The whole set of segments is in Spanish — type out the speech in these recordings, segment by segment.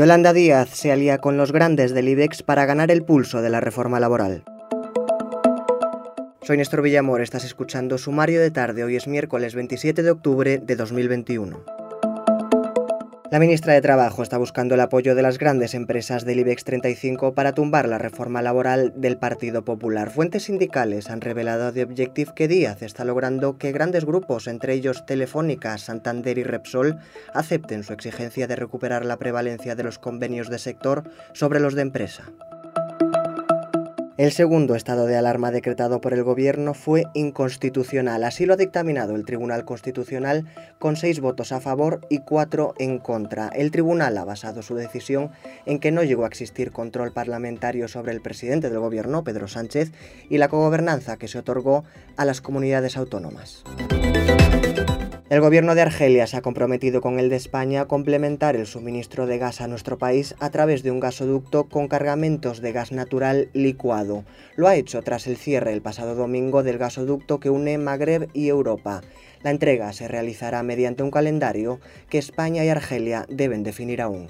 Yolanda Díaz se alía con los grandes del IBEX para ganar el pulso de la reforma laboral. Soy Néstor Villamor, estás escuchando Sumario de Tarde, hoy es miércoles 27 de octubre de 2021. La ministra de Trabajo está buscando el apoyo de las grandes empresas del IBEX 35 para tumbar la reforma laboral del Partido Popular. Fuentes sindicales han revelado a The Objective que Díaz está logrando que grandes grupos, entre ellos Telefónica, Santander y Repsol, acepten su exigencia de recuperar la prevalencia de los convenios de sector sobre los de empresa. El segundo estado de alarma decretado por el Gobierno fue inconstitucional. Así lo ha dictaminado el Tribunal Constitucional con seis votos a favor y cuatro en contra. El Tribunal ha basado su decisión en que no llegó a existir control parlamentario sobre el presidente del Gobierno, Pedro Sánchez, y la cogobernanza que se otorgó a las comunidades autónomas. El gobierno de Argelia se ha comprometido con el de España a complementar el suministro de gas a nuestro país a través de un gasoducto con cargamentos de gas natural licuado. Lo ha hecho tras el cierre el pasado domingo del gasoducto que une Magreb y Europa. La entrega se realizará mediante un calendario que España y Argelia deben definir aún.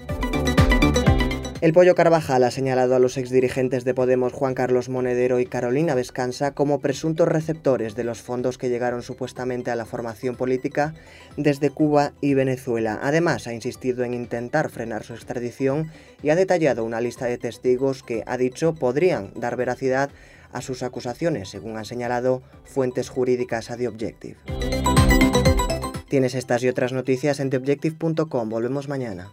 El Pollo Carvajal ha señalado a los exdirigentes de Podemos Juan Carlos Monedero y Carolina Vescansa como presuntos receptores de los fondos que llegaron supuestamente a la formación política desde Cuba y Venezuela. Además, ha insistido en intentar frenar su extradición y ha detallado una lista de testigos que, ha dicho, podrían dar veracidad a sus acusaciones, según han señalado fuentes jurídicas a The Objective. Tienes estas y otras noticias en theobjective.com. Volvemos mañana.